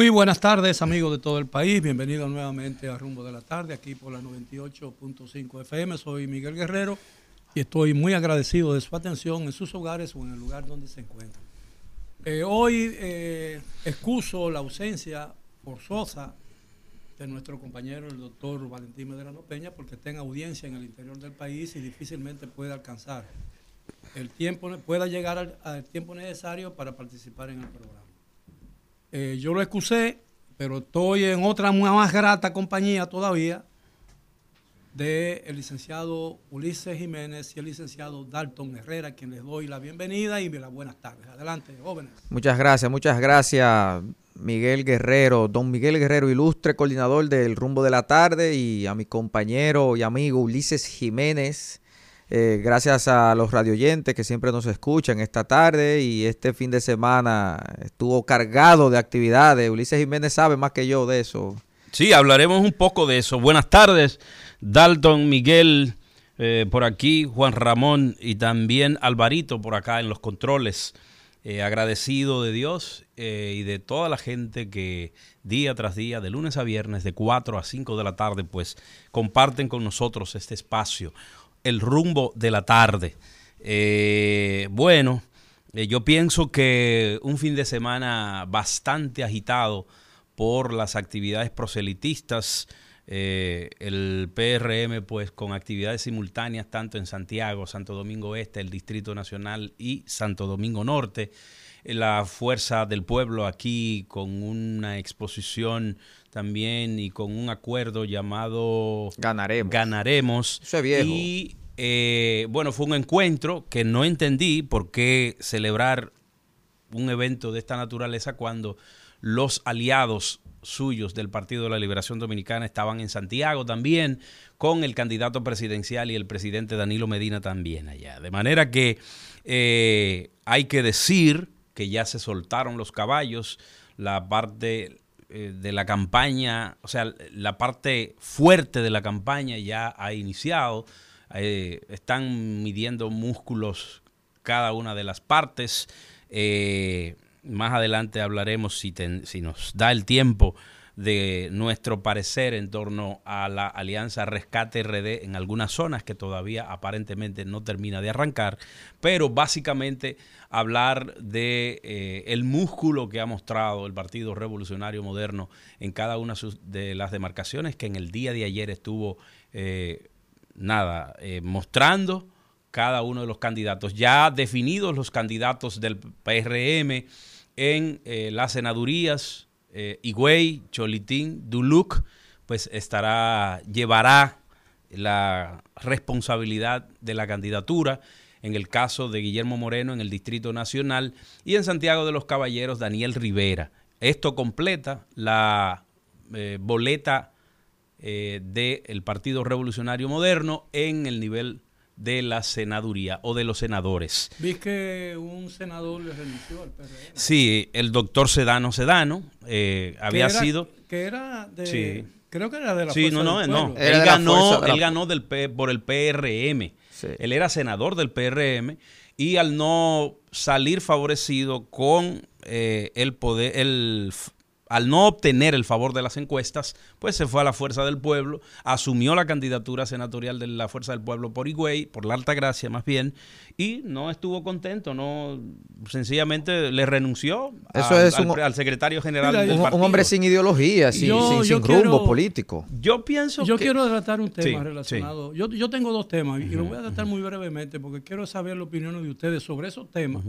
Muy buenas tardes, amigos de todo el país. Bienvenidos nuevamente a Rumbo de la Tarde, aquí por la 98.5 FM. Soy Miguel Guerrero y estoy muy agradecido de su atención en sus hogares o en el lugar donde se encuentran. Eh, hoy eh, excuso la ausencia forzosa de nuestro compañero, el doctor Valentín Medrano Peña, porque está en audiencia en el interior del país y difícilmente puede alcanzar el tiempo, pueda llegar al, al tiempo necesario para participar en el programa. Eh, yo lo excusé, pero estoy en otra más grata compañía todavía del el licenciado Ulises Jiménez y el licenciado Dalton Herrera, quien les doy la bienvenida y las buenas tardes. Adelante, jóvenes. Muchas gracias, muchas gracias, Miguel Guerrero, don Miguel Guerrero, ilustre coordinador del Rumbo de la Tarde, y a mi compañero y amigo Ulises Jiménez, eh, gracias a los radioyentes que siempre nos escuchan esta tarde y este fin de semana estuvo cargado de actividades. Ulises Jiménez sabe más que yo de eso. Sí, hablaremos un poco de eso. Buenas tardes, Dalton, Miguel, eh, por aquí, Juan Ramón y también Alvarito por acá en los controles. Eh, agradecido de Dios y de toda la gente que día tras día, de lunes a viernes, de 4 a 5 de la tarde, pues comparten con nosotros este espacio el rumbo de la tarde. Eh, bueno, eh, yo pienso que un fin de semana bastante agitado por las actividades proselitistas, eh, el PRM pues con actividades simultáneas tanto en Santiago, Santo Domingo Este, el Distrito Nacional y Santo Domingo Norte, la Fuerza del Pueblo aquí con una exposición también y con un acuerdo llamado Ganaremos. Ganaremos. Eso es viejo. Y eh, bueno, fue un encuentro que no entendí por qué celebrar un evento de esta naturaleza cuando los aliados suyos del Partido de la Liberación Dominicana estaban en Santiago también, con el candidato presidencial y el presidente Danilo Medina también allá. De manera que eh, hay que decir que ya se soltaron los caballos, la parte eh, de la campaña, o sea, la parte fuerte de la campaña ya ha iniciado. Eh, están midiendo músculos cada una de las partes. Eh, más adelante hablaremos, si, si nos da el tiempo, de nuestro parecer en torno a la alianza Rescate RD en algunas zonas que todavía aparentemente no termina de arrancar, pero básicamente hablar de eh, el músculo que ha mostrado el Partido Revolucionario Moderno en cada una de las demarcaciones que en el día de ayer estuvo eh, nada eh, mostrando cada uno de los candidatos ya definidos los candidatos del PRM en las senadurías eh, Higüey, Cholitín, Duluc, pues estará, llevará la responsabilidad de la candidatura. En el caso de Guillermo Moreno en el Distrito Nacional y en Santiago de los Caballeros, Daniel Rivera. Esto completa la eh, boleta eh, del Partido Revolucionario Moderno en el nivel de la senaduría o de los senadores. Vi que un senador le renunció al PRM. Sí, el doctor Sedano Sedano eh, había sido... Que era de... Creo que era de la Sí, no, no, no. Él ganó, él ganó del por el PRM. Él era senador del PRM y al no salir favorecido con eh, el poder, el al no obtener el favor de las encuestas, pues se fue a la Fuerza del Pueblo, asumió la candidatura senatorial de la Fuerza del Pueblo por Higüey, por la Alta Gracia más bien, y no estuvo contento, no sencillamente le renunció al, secretario general del un, un, hombre sin ideología, sin, rumbo político. Yo pienso Yo quiero tratar un tema relacionado. Yo, yo, tengo dos temas y lo voy a tratar muy brevemente porque quiero saber la opinión de ustedes sobre esos temas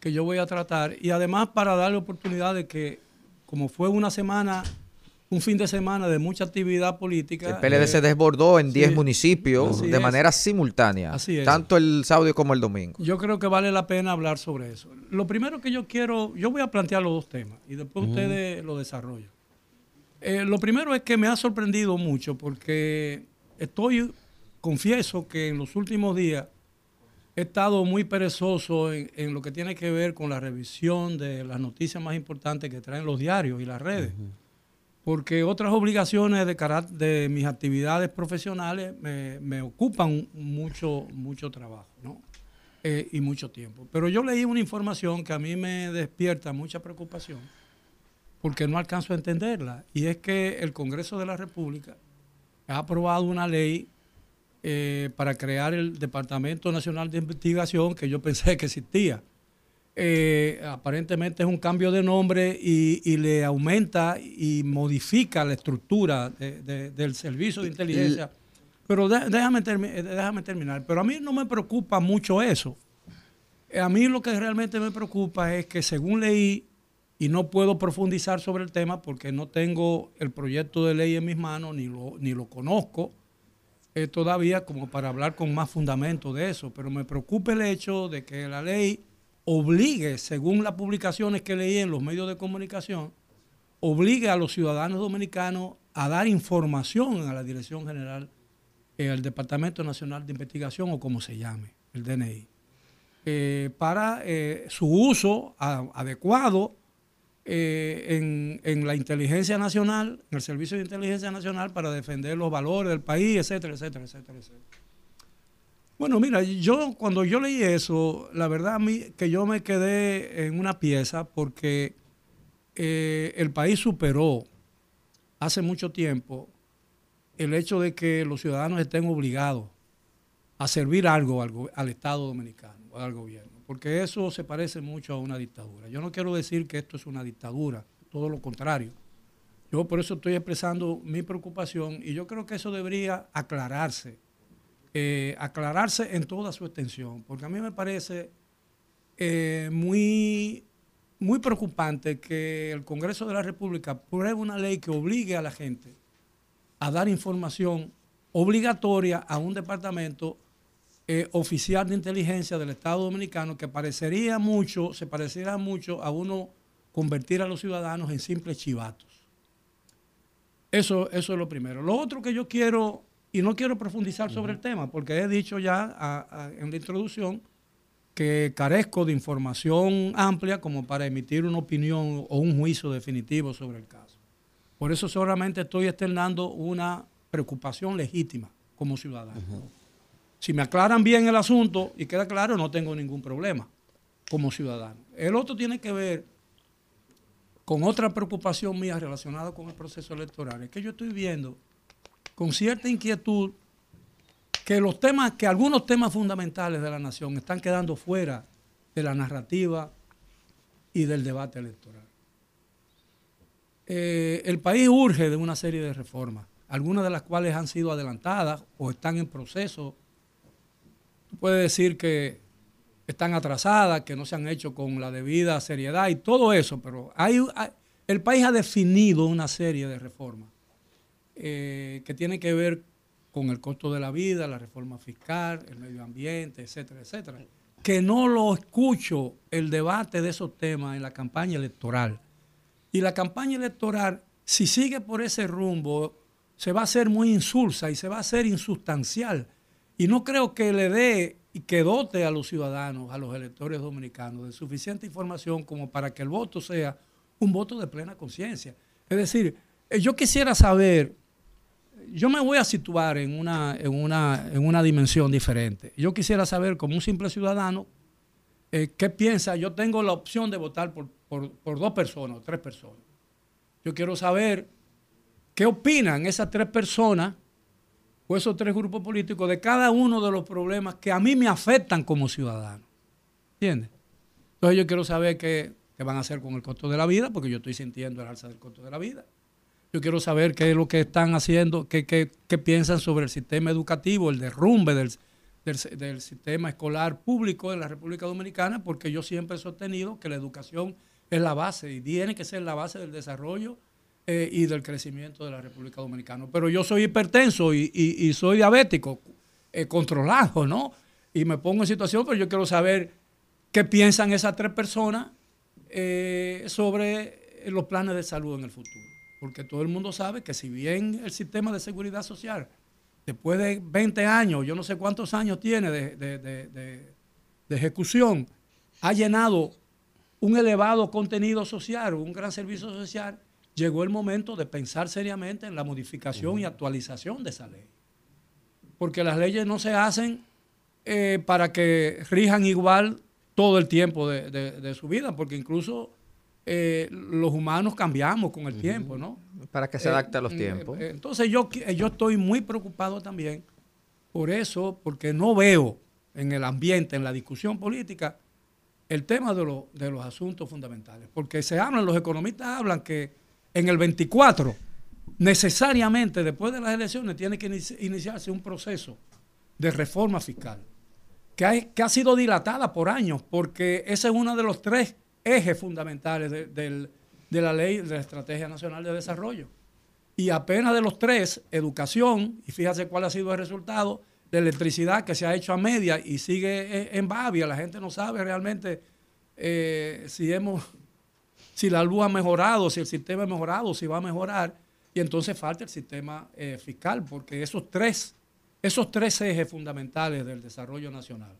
que yo voy a tratar y además para darle oportunidad de que como fue una semana, un fin de semana de mucha actividad política. El PLD se desbordó en 10 municipios de manera simultánea, tanto el sábado como el domingo. Yo creo que vale la pena hablar sobre eso. Lo primero que yo quiero, yo voy a plantear los dos temas y después ustedes lo desarrollan. Eh, lo primero es que me ha sorprendido mucho porque estoy, confieso que en los últimos días he estado muy perezoso en, lo que tiene que ver con la revisión de las noticias más importantes que traen los diarios y las redes. Porque otras obligaciones de, de mis actividades profesionales me, ocupan mucho, mucho trabajo eh, y mucho tiempo. Pero yo leí una información que a mí me despierta mucha preocupación porque no alcanzo a entenderla. Y es que el Congreso de la República ha aprobado una ley eh, para crear el Departamento Nacional de Investigación que yo pensé que existía. Eh, aparentemente es un cambio de nombre y, le aumenta y modifica la estructura del servicio de inteligencia. Pero déjame, déjame terminar. Pero a mí no me preocupa mucho eso. A mí lo que realmente me preocupa es que según leí, y no puedo profundizar sobre el tema porque no tengo el proyecto de ley en mis manos, ni lo, ni lo conozco eh, todavía como para hablar con más fundamento de eso, pero me preocupa el hecho de que la ley obligue, según las publicaciones que leí en los medios de comunicación, obligue a los ciudadanos dominicanos a dar información a la Dirección General, eh, Departamento Nacional de Investigación o como se llame, el DNI, eh, para su uso adecuado eh, en, la inteligencia nacional, en el Servicio de Inteligencia Nacional para defender los valores del país, etcétera, etcétera, etcétera, etcétera. Bueno, mira, yo cuando yo leí eso, la verdad a mí que yo me quedé en una pieza porque eh, el país superó hace mucho tiempo el hecho de que los ciudadanos estén obligados a servir algo al, al Estado dominicano al gobierno porque eso se parece mucho a una dictadura. Yo no quiero decir que esto es una dictadura, todo lo contrario. Yo por eso estoy expresando mi preocupación y yo creo que eso debería aclararse, eh, aclararse en toda su extensión, porque a mí me parece eh, muy, muy preocupante que el Congreso de la República pruebe una ley que obligue a la gente a dar información obligatoria a un departamento eh, oficial de inteligencia del Estado Dominicano que parecería mucho, se pareciera mucho a uno convertir a los ciudadanos en simples chivatos. Eso, eso es lo primero. Lo otro que yo quiero, y no quiero profundizar sobre el tema, porque he dicho ya en la introducción que carezco de información amplia como para emitir una opinión o un juicio definitivo sobre el caso. Por eso solamente estoy externando una preocupación legítima como ciudadano. Si me aclaran bien el asunto y queda claro, no tengo ningún problema como ciudadano. El otro tiene que ver con otra preocupación mía relacionada con el proceso electoral. Es que yo estoy viendo con cierta inquietud que los temas, que algunos temas fundamentales de la nación están quedando fuera de la narrativa y del debate electoral. Eh, el país urge de una serie de reformas, algunas de las cuales han sido adelantadas o están en proceso puede decir que están atrasadas, que no se han hecho con la debida seriedad y todo eso, pero hay, el país ha definido una serie de reformas eh, que tienen que ver con el costo de la vida, la reforma fiscal, el medio ambiente, etcétera, etcétera. Que no lo escucho el debate de esos temas en la campaña electoral. Y la campaña electoral, si sigue por ese rumbo, se va a hacer muy insulsa y se va a hacer insustancial y no creo que le dé y que dote a los ciudadanos, a los electores dominicanos, de suficiente información como para que el voto sea un voto de plena conciencia. Es decir, eh, yo quisiera saber, yo me voy a situar en una, en una, en una dimensión diferente. Yo quisiera saber, como un simple ciudadano, eh, qué piensa. Yo tengo la opción de votar por, por dos personas o tres personas. Yo quiero saber qué opinan esas tres personas o esos tres grupos políticos de cada uno de los problemas que a mí me afectan como ciudadano. ¿Entiendes? Entonces yo quiero saber qué, van a hacer con el costo de la vida, porque yo estoy sintiendo el alza del costo de la vida. Yo quiero saber qué es lo que están haciendo, qué, piensan sobre el sistema educativo, el derrumbe del, del, sistema escolar público en la República Dominicana, porque yo siempre he sostenido que la educación es la base y tiene que ser la base del desarrollo eh, y del crecimiento de la República Dominicana. Pero yo soy hipertenso y, soy diabético, eh, controlado, ¿no? Y me pongo en situación, pero yo quiero saber qué piensan esas tres personas eh, sobre los planes de salud en el futuro. Porque todo el mundo sabe que si bien el sistema de seguridad social, después de 20 años, yo no sé cuántos años tiene de ejecución, ha llenado un elevado contenido social, un gran servicio social, llegó el momento de pensar seriamente en la modificación y actualización de esa ley. Porque las leyes no se hacen eh, para que rijan igual todo el tiempo de, su vida, porque incluso eh, los humanos cambiamos con el tiempo, ¿no? Para que se adapte a los tiempos. entonces yo, yo estoy muy preocupado también por eso, porque no veo en el ambiente, en la discusión política, el tema de, de los asuntos fundamentales. Porque se hablan, los economistas hablan que en el 24, necesariamente después de las elecciones, tiene que iniciarse un proceso de reforma fiscal, que, ha sido dilatada por años, porque ese es uno de los tres ejes fundamentales de, la ley de la Estrategia Nacional de Desarrollo. Y apenas de los tres, educación, y fíjate cuál ha sido el resultado, de electricidad que se ha hecho a media y sigue en Babia, la gente no sabe realmente eh, si hemos, si la luz ha mejorado, si el sistema ha mejorado, si va a mejorar, y entonces falta el sistema eh, fiscal, porque esos tres, esos tres ejes fundamentales del desarrollo nacional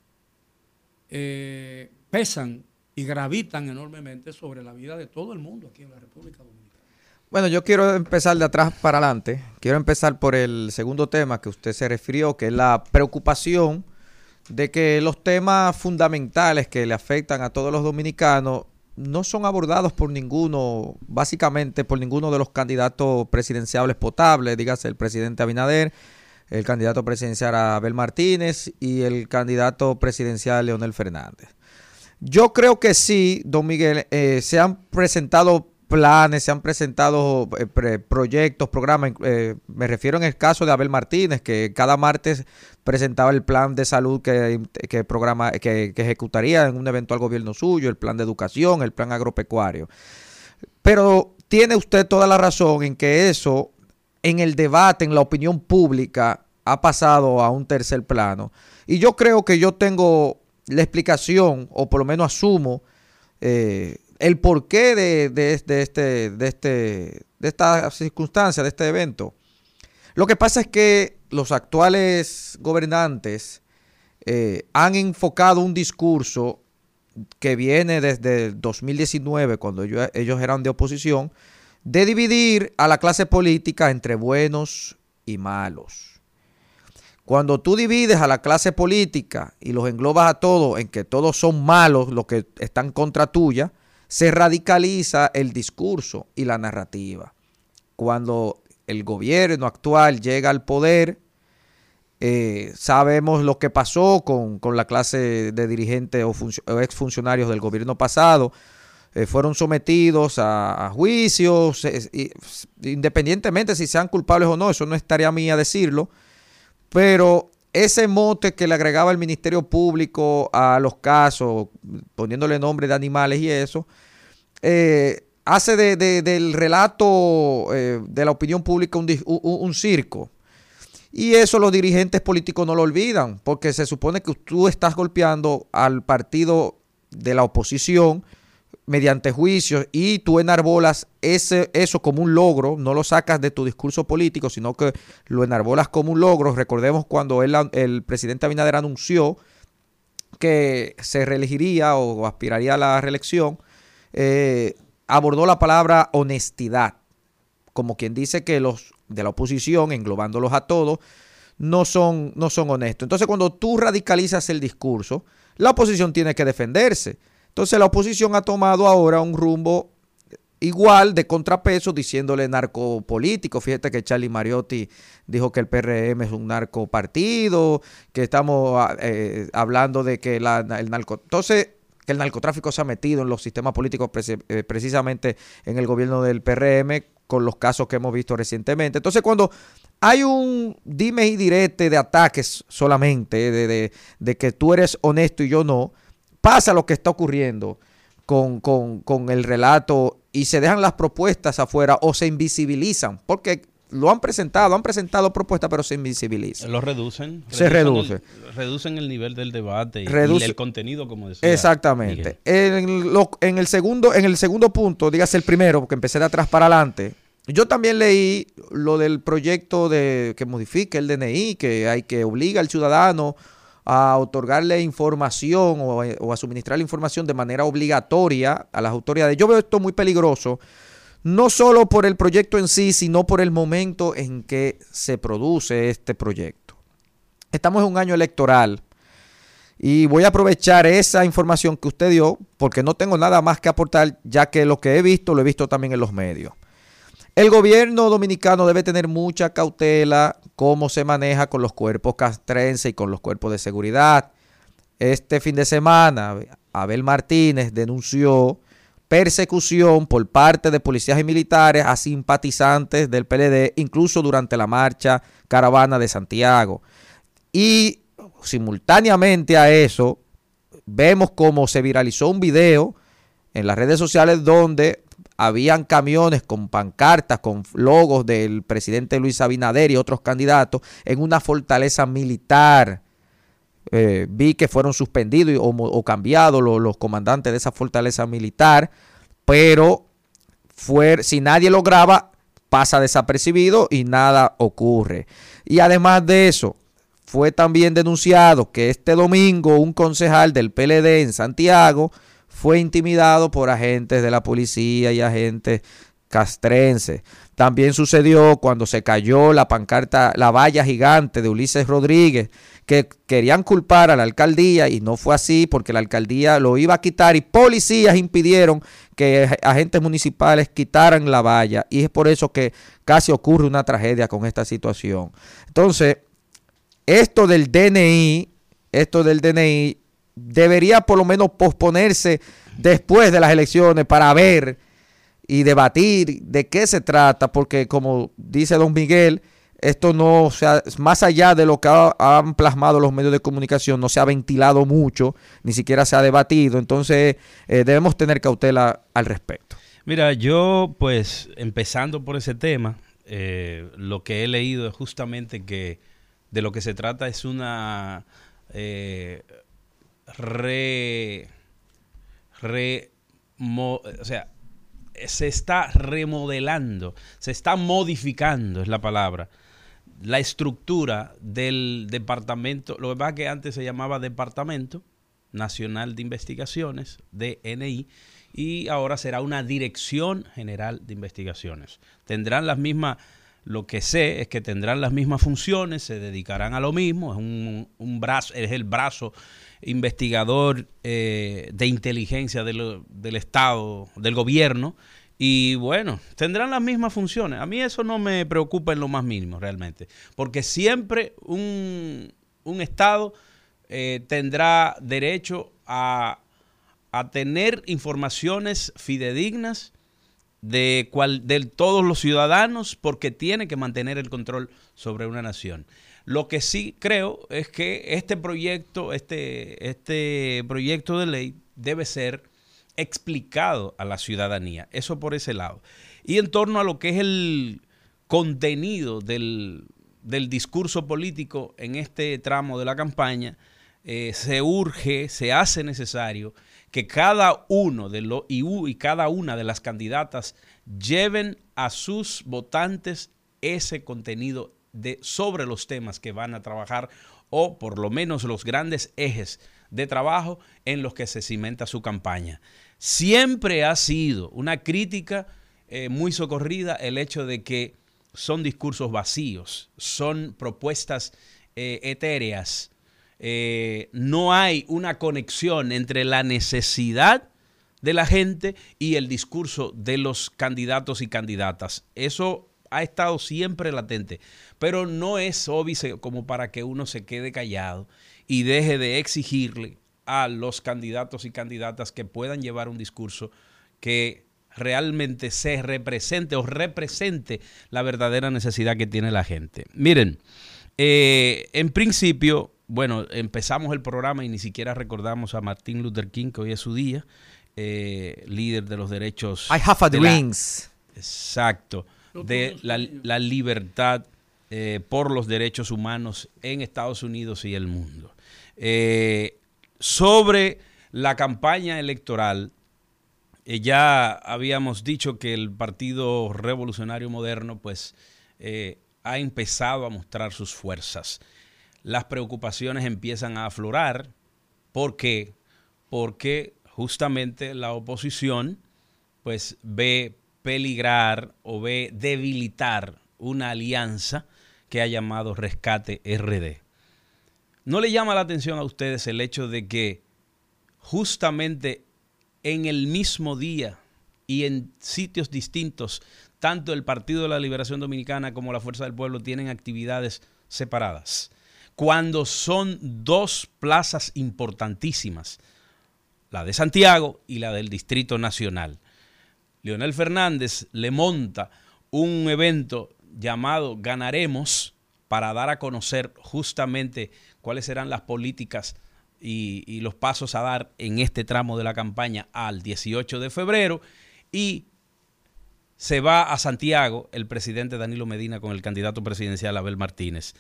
eh, pesan y gravitan enormemente sobre la vida de todo el mundo aquí en la República Dominicana. Bueno, yo quiero empezar de atrás para adelante. Quiero empezar por el segundo tema que usted se refirió, que es la preocupación de que los temas fundamentales que le afectan a todos los dominicanos no son abordados por ninguno, básicamente por ninguno de los candidatos presidenciales potables, dígase el presidente Abinader, el candidato presidencial Abel Martínez y el candidato presidencial Leonel Fernández. Yo creo que sí, don Miguel, eh, se han presentado planes, se han presentado eh, proyectos, programas. Eh, me refiero en el caso de Abel Martínez, que cada martes presentaba el plan de salud que, programa, que, ejecutaría en un eventual gobierno suyo, el plan de educación, el plan agropecuario. Pero tiene usted toda la razón en que eso, en el debate, en la opinión pública, ha pasado a un tercer plano. Y yo creo que yo tengo la explicación, o por lo menos asumo, eh, el porqué de, este, de, este, de esta circunstancia, de este evento. Lo que pasa es que los actuales gobernantes eh, han enfocado un discurso que viene desde 2019, cuando ellos eran de oposición, de dividir a la clase política entre buenos y malos. Cuando tú divides a la clase política y los englobas a todos en que todos son malos los que están contra tuya, se radicaliza el discurso y la narrativa. Cuando el gobierno actual llega al poder, eh, sabemos lo que pasó con, la clase de dirigentes o, exfuncionarios del gobierno pasado. Eh, fueron sometidos a, juicios, independientemente si sean culpables o no, eso no estaría a mí a decirlo pero ese mote que le agregaba el Ministerio Público a los casos, poniéndole nombre de animales y eso, eh, hace del relato eh, de la opinión pública un, circo. Y eso los dirigentes políticos no lo olvidan, porque se supone que tú estás golpeando al partido de la oposición mediante juicios y tú enarbolas ese, eso como un logro, no lo sacas de tu discurso político, sino que lo enarbolas como un logro. Recordemos cuando el presidente Abinader anunció que se reelegiría o aspiraría a la reelección, eh, abordó la palabra honestidad, como quien dice que los de la oposición, englobándolos a todos, no son, no son honestos. Entonces cuando tú radicalizas el discurso, la oposición tiene que defenderse. Entonces la oposición ha tomado ahora un rumbo igual de contrapeso diciéndole narcopolítico. Fíjate que Charlie Mariotti dijo que el PRM es un narcopartido, que estamos ah, eh, hablando de que la, el narco... Entonces, que el narcotráfico se ha metido en los sistemas políticos eh, precisamente en el gobierno del PRM con los casos que hemos visto recientemente. Entonces, cuando hay un dime y direte de ataques solamente, de, de que tú eres honesto y yo no, pasa lo que está ocurriendo con, el relato y se dejan las propuestas afuera o se invisibilizan, porque lo han presentado, han presentado propuestas, pero se invisibilizan. Lo reducen. Se reduce. reducen el nivel del debate y, el contenido, como decía. Exactamente. En, en, el segundo, en el segundo punto, dígase el primero, porque empecé de atrás para adelante. Yo también leí lo del proyecto de que modifique el DNI, que hay que obliga al ciudadano a otorgarle información o, a suministrarle información de manera obligatoria a las autoridades. Yo veo esto muy peligroso, no solo por el proyecto en sí, sino por el momento en que se produce este proyecto. Estamos en un año electoral Y voy a aprovechar esa información que usted dio, porque no tengo nada más que aportar, ya que lo que he visto lo he visto también en los medios. El gobierno dominicano debe tener mucha cautela cómo se maneja con los cuerpos castrenses y con los cuerpos de seguridad. Este fin de semana, Abel Martínez denunció persecución por parte de policías y militares a simpatizantes del PLD, incluso durante la marcha caravana de Santiago. Y simultáneamente a eso, vemos cómo se viralizó un video en las redes sociales donde habían camiones con pancartas, con logos del presidente Luis Abinader y otros candidatos en una fortaleza militar eh, vi que fueron suspendidos o, cambiados los, comandantes de esa fortaleza militar, pero fue, si nadie lo graba, pasa desapercibido y nada ocurre. Y además de eso, fue también denunciado que este domingo un concejal del PLD en Santiago fue intimidado por agentes de la policía y agentes castrenses. También sucedió cuando se cayó la pancarta, la valla gigante de Ulises Rodríguez que querían culpar a la alcaldía y no fue así porque la alcaldía lo iba a quitar y policías impidieron que agentes municipales quitaran la valla y es por eso que casi ocurre una tragedia con esta situación. Entonces, esto del DNI, esto del DNI debería por lo menos posponerse después de las elecciones para ver y debatir de qué se trata, porque como dice don Miguel, esto no, sea, más allá de lo que han plasmado los medios de comunicación, no se ha ventilado mucho, ni siquiera se ha debatido, entonces eh, debemos tener cautela al respecto. Mira, yo pues empezando por ese tema, eh, lo que he leído es justamente que de lo que se trata es una eh, re, re o sea, se está remodelando, se está modificando, es la palabra, la estructura del departamento, lo que pasa es que antes se llamaba Departamento Nacional de Investigaciones, DNI, y ahora será una Dirección General de Investigaciones. Tendrán las mismas, lo que sé es que tendrán las mismas funciones, se dedicarán a lo mismo, es un, brazo, es el brazo investigador eh, de inteligencia del, del Estado, del gobierno, y bueno, tendrán las mismas funciones. A mí eso no me preocupa en lo más mínimo realmente, porque siempre un, Estado eh, tendrá derecho a, tener informaciones fidedignas de, cual, de todos los ciudadanos porque tiene que mantener el control sobre una nación. Lo que sí creo es que este proyecto, este, este proyecto de ley debe ser explicado a la ciudadanía. Eso por ese lado. Y en torno a lo que es el contenido del, discurso político en este tramo de la campaña, eh, se urge, se hace necesario que cada uno de los y cada una de las candidatas lleven a sus votantes ese contenido de, sobre los temas que van a trabajar o por lo menos los grandes ejes de trabajo en los que se cimenta su campaña. Siempre ha sido una crítica eh, muy socorrida el hecho de que son discursos vacíos, son propuestas eh, etéreas. Eh, no hay una conexión entre la necesidad de la gente y el discurso de los candidatos y candidatas. Eso ha estado siempre latente, pero no es obvio como para que uno se quede callado y deje de exigirle a los candidatos y candidatas que puedan llevar un discurso que realmente se represente o represente la verdadera necesidad que tiene la gente. Miren, eh, en principio, bueno, empezamos el programa y ni siquiera recordamos a Martin Luther King, que hoy es su día, eh, líder de los derechos. I have a dreams. exacto, de la, libertad eh, por los derechos humanos en Estados Unidos y el mundo. Eh, sobre la campaña electoral, eh, ya habíamos dicho que el Partido Revolucionario Moderno pues ha empezado a mostrar sus fuerzas. Las preocupaciones empiezan a aflorar. ¿Por qué? Porque justamente la oposición pues ve peligrar o ve debilitar una alianza que ha llamado Rescate RD. ¿No le llama la atención a ustedes el hecho de que justamente en el mismo día y en sitios distintos, tanto el Partido de la Liberación Dominicana como la Fuerza del Pueblo tienen actividades separadas? Cuando son dos plazas importantísimas, la de Santiago y la del Distrito Nacional. Leonel Fernández le monta un evento llamado Ganaremos para dar a conocer justamente cuáles serán las políticas y, los pasos a dar en este tramo de la campaña al 18 de febrero y se va a Santiago el presidente Danilo Medina con el candidato presidencial Abel Martínez.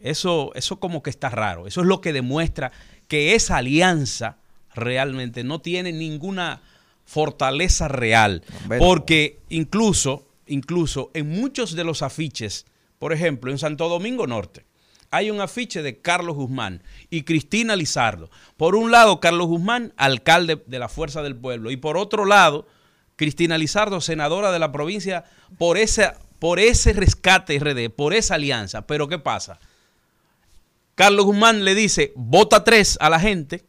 Eso, eso como que está raro. Eso es lo que demuestra que esa alianza realmente no tiene ninguna fortaleza real. Porque incluso, incluso en muchos de los afiches, por ejemplo, en Santo Domingo Norte, hay un afiche de Carlos Guzmán y Cristina Lizardo. Por un lado, Carlos Guzmán, alcalde de la Fuerza del Pueblo, y por otro lado, Cristina Lizardo, senadora de la provincia, por, ese, por ese rescate RD, por esa alianza. Pero ¿qué pasa? Carlos Guzmán le dice, vota tres a la gente,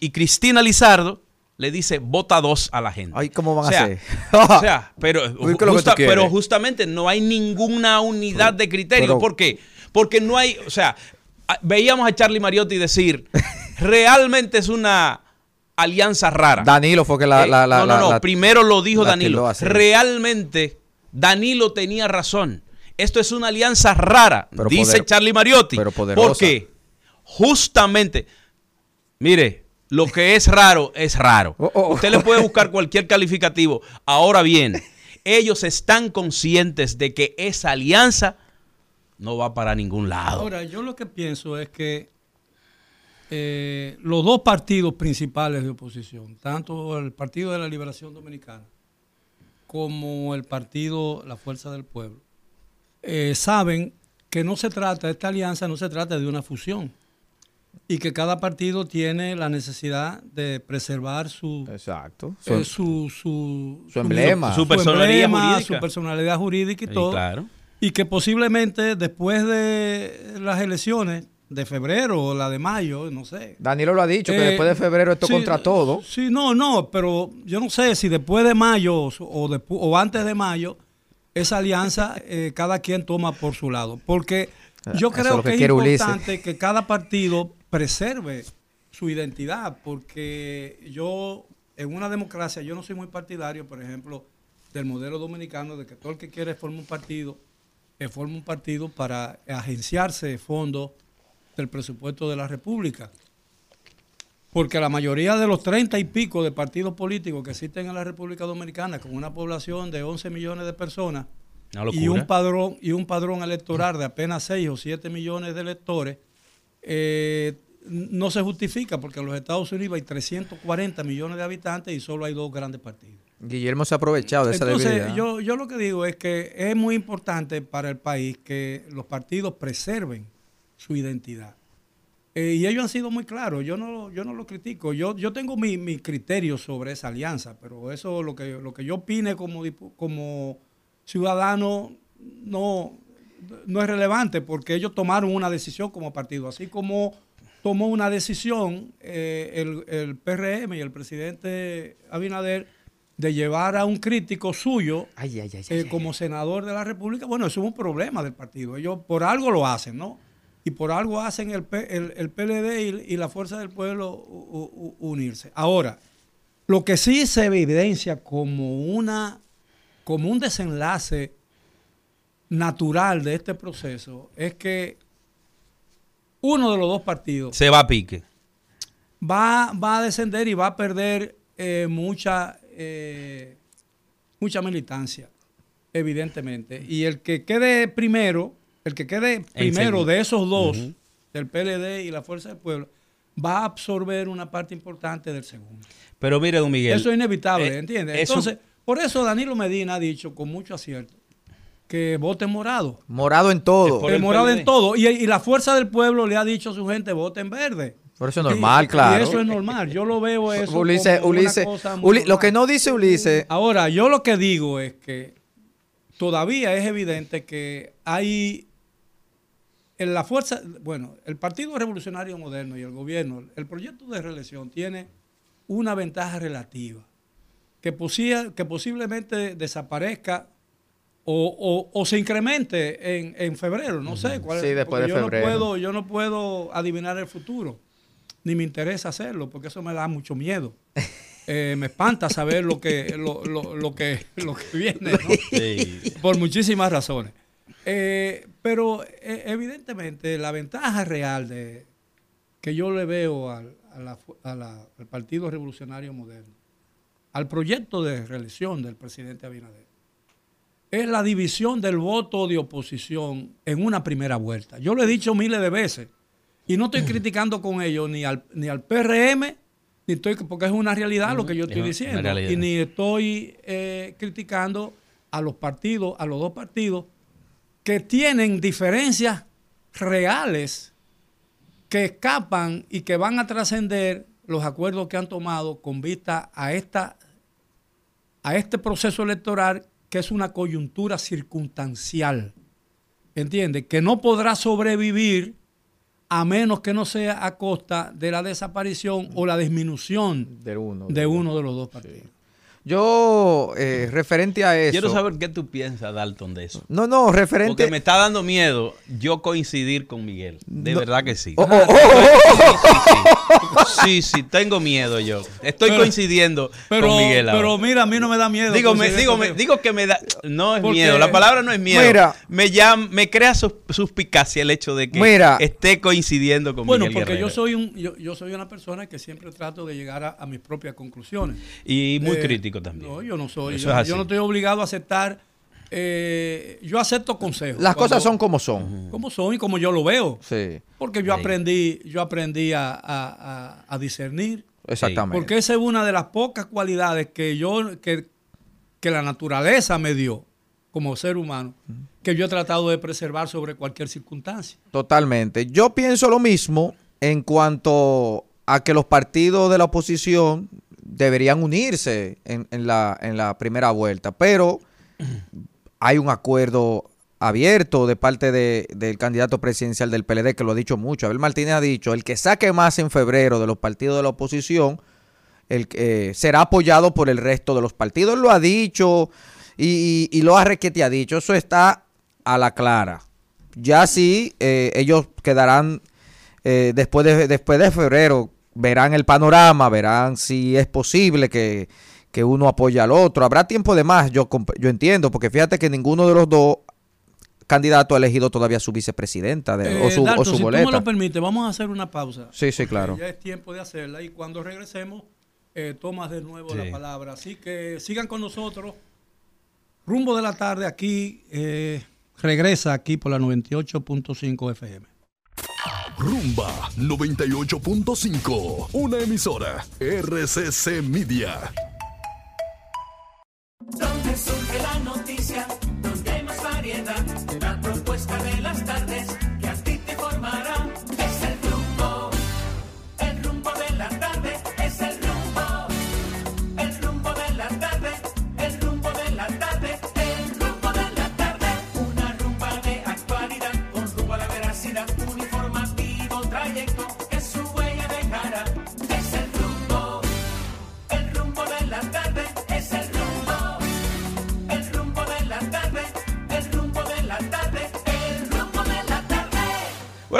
y Cristina Lizardo le dice vota dos a la gente. Ay, ¿cómo van a hacer? o sea, pero, pero justamente no hay ninguna unidad de criterio. ¿Por qué? Porque no hay, o sea, veíamos a Charlie Mariotti decir, realmente es una alianza rara. Danilo fue que la... Eh, no, no, no, primero lo dijo Danilo. Realmente Danilo tenía razón. Esto es una alianza rara, dice Charlie Mariotti. Pero poderosa. Porque justamente, mire, lo que es raro es raro. Oh, oh. Usted le puede buscar cualquier calificativo. Ahora bien, ellos están conscientes de que esa alianza no va para ningún lado. Ahora, yo lo que pienso es que eh, los dos partidos principales de oposición, tanto el Partido de la Liberación Dominicana como el Partido La Fuerza del Pueblo, eh, saben que no se trata, esta alianza no se trata de una fusión y que cada partido tiene la necesidad de preservar su exacto eh, su, su, su, emblema su, personalidad jurídica. su personalidad jurídica y todo claro. y que posiblemente después de las elecciones de febrero o la de mayo, no sé. Danilo lo ha dicho, que eh, después de febrero esto contra todo. Sí, no, no, pero yo no sé si después de mayo o, o antes de mayo, esa alianza eh, cada quien toma por su lado. Porque yo creo que, es importante que cada partido preserve su identidad, porque yo, en una democracia, yo no soy muy partidario, por ejemplo, del modelo dominicano, de que todo el que quiere formar un partido, que forme un partido para agenciarse fondos del presupuesto de la República. Porque la mayoría de los treinta y pico de partidos políticos que existen en la República Dominicana, con una población de 11 millones de personas, y un padrón y un padrón electoral de apenas 6 o 7 millones de electores eh, no se justifica porque en los Estados Unidos hay 340 millones de habitantes y solo hay dos grandes partidos. Guillermo se ha aprovechado de esa Entonces, yo, yo lo que digo es que es muy importante para el país que los partidos preserven su identidad. Eh, y ellos han sido muy claros, yo no, yo no lo critico, yo, yo tengo mi, mi criterio sobre esa alianza, pero eso lo que, lo que yo opine como, como ciudadano no, no es relevante porque ellos tomaron una decisión como partido, así como tomó una decisión eh, el, el, PRM y el presidente Abinader de llevar a un crítico suyo eh, como senador de la República. Bueno, eso es un problema del partido. Ellos por algo lo hacen, ¿no? Y por algo hacen el, el, PLD y, la Fuerza del Pueblo unirse. Ahora, lo que sí se evidencia como una como un desenlace natural de este proceso es que uno de los dos partidos se va a pique. Va, va a descender y va a perder eh, mucha, eh, mucha militancia, evidentemente. Y el que quede primero, el que quede primero de esos dos, del PLD y la Fuerza del Pueblo, va a absorber una parte importante del segundo. Pero mire, don Miguel. Eso es inevitable, eh, ¿entiendes? Entonces, por eso Danilo Medina ha dicho con mucho acierto que vote morado. Morado en todo. morado en todo. Y, la fuerza del pueblo le ha dicho a su gente, vote en verde. Por eso es normal, claro. Y eso es normal. Yo lo veo eso. Ulises, Ulises, lo que no dice Ulises. Ahora, yo lo que digo es que todavía es evidente que hay en la fuerza, bueno, el Partido Revolucionario Moderno y el gobierno, el proyecto de reelección tiene una ventaja relativa, que, que posiblemente desaparezca o, se incremente en, febrero, no sé cuál sí, después de yo febrero. No puedo, yo no puedo adivinar el futuro, ni me interesa hacerlo, porque eso me da mucho miedo. Eh, me espanta saber lo que, lo, lo, que, lo que viene, por muchísimas razones. Eh, pero eh, evidentemente la ventaja real de que yo le veo al, al Partido Revolucionario Moderno, al proyecto de reelección del presidente Abinader, es la división del voto de oposición en una primera vuelta. Yo lo he dicho miles de veces y no estoy criticando con ello ni al, ni al PRM, ni estoy, porque es una realidad lo que yo estoy diciendo, y ni estoy eh, criticando a los partidos, a los dos partidos que tienen diferencias reales que escapan y que van a trascender los acuerdos que han tomado con vista a esta a este proceso electoral que es una coyuntura circunstancial. ¿Entiende? Que no podrá sobrevivir a menos que no sea a costa de la desaparición o la disminución de uno de, los dos partidos. Yo, eh, referente a eso. Quiero saber qué tú piensas, Dalton, de eso. No, no, referente. Porque me está dando miedo yo coincidir con Miguel. De verdad que sí. Sí, sí, tengo miedo yo. Estoy coincidiendo con Miguel. Pero mira, a mí no me da miedo. Digo, digo, que me da. No es miedo, la palabra no es miedo. Mira, me, llama, me crea suspicacia el hecho de que esté coincidiendo con bueno, Miguel. Bueno, porque yo soy, un, yo, soy una persona que siempre trato de llegar a, mis propias conclusiones. Y muy eh, crítico también. No, yo no soy. Yo, no estoy obligado a aceptar. Eh, yo acepto consejos. Las cosas son como son. Como son y como yo lo veo. Sí. Porque yo aprendí, yo aprendí a, discernir. Exactamente. Porque esa es una de las pocas cualidades que yo, que, que la naturaleza me dio como ser humano, que yo he tratado de preservar sobre cualquier circunstancia. Totalmente. Yo pienso lo mismo en cuanto a que los partidos de la oposición deberían unirse en, la, en la primera vuelta, pero hay un acuerdo abierto de parte del candidato presidencial del PLD, que lo ha dicho mucho. Abel Martínez ha dicho, el que saque más en febrero de los partidos de la oposición, el, eh, será apoyado por el resto de los partidos. Lo ha dicho y, lo ha requete ha dicho. Eso está a la clara. Ya sí, eh, ellos quedarán eh, después, de, después de febrero verán el panorama, verán si es posible que, uno apoye al otro. Habrá tiempo de más, yo, yo entiendo, porque fíjate que ninguno de los dos candidatos ha elegido todavía su vicepresidenta de, o su, eh, o su si boleta. Tú me lo permite, vamos a hacer una pausa. Sí, sí, claro. Ya es tiempo de hacerla y cuando regresemos eh, tomas de nuevo la palabra. Así que sigan con nosotros. Rumbo de la tarde aquí, eh, regresa aquí por la 98.5 FM. Rumba 98.5, una emisora RCC Media. Donde surge la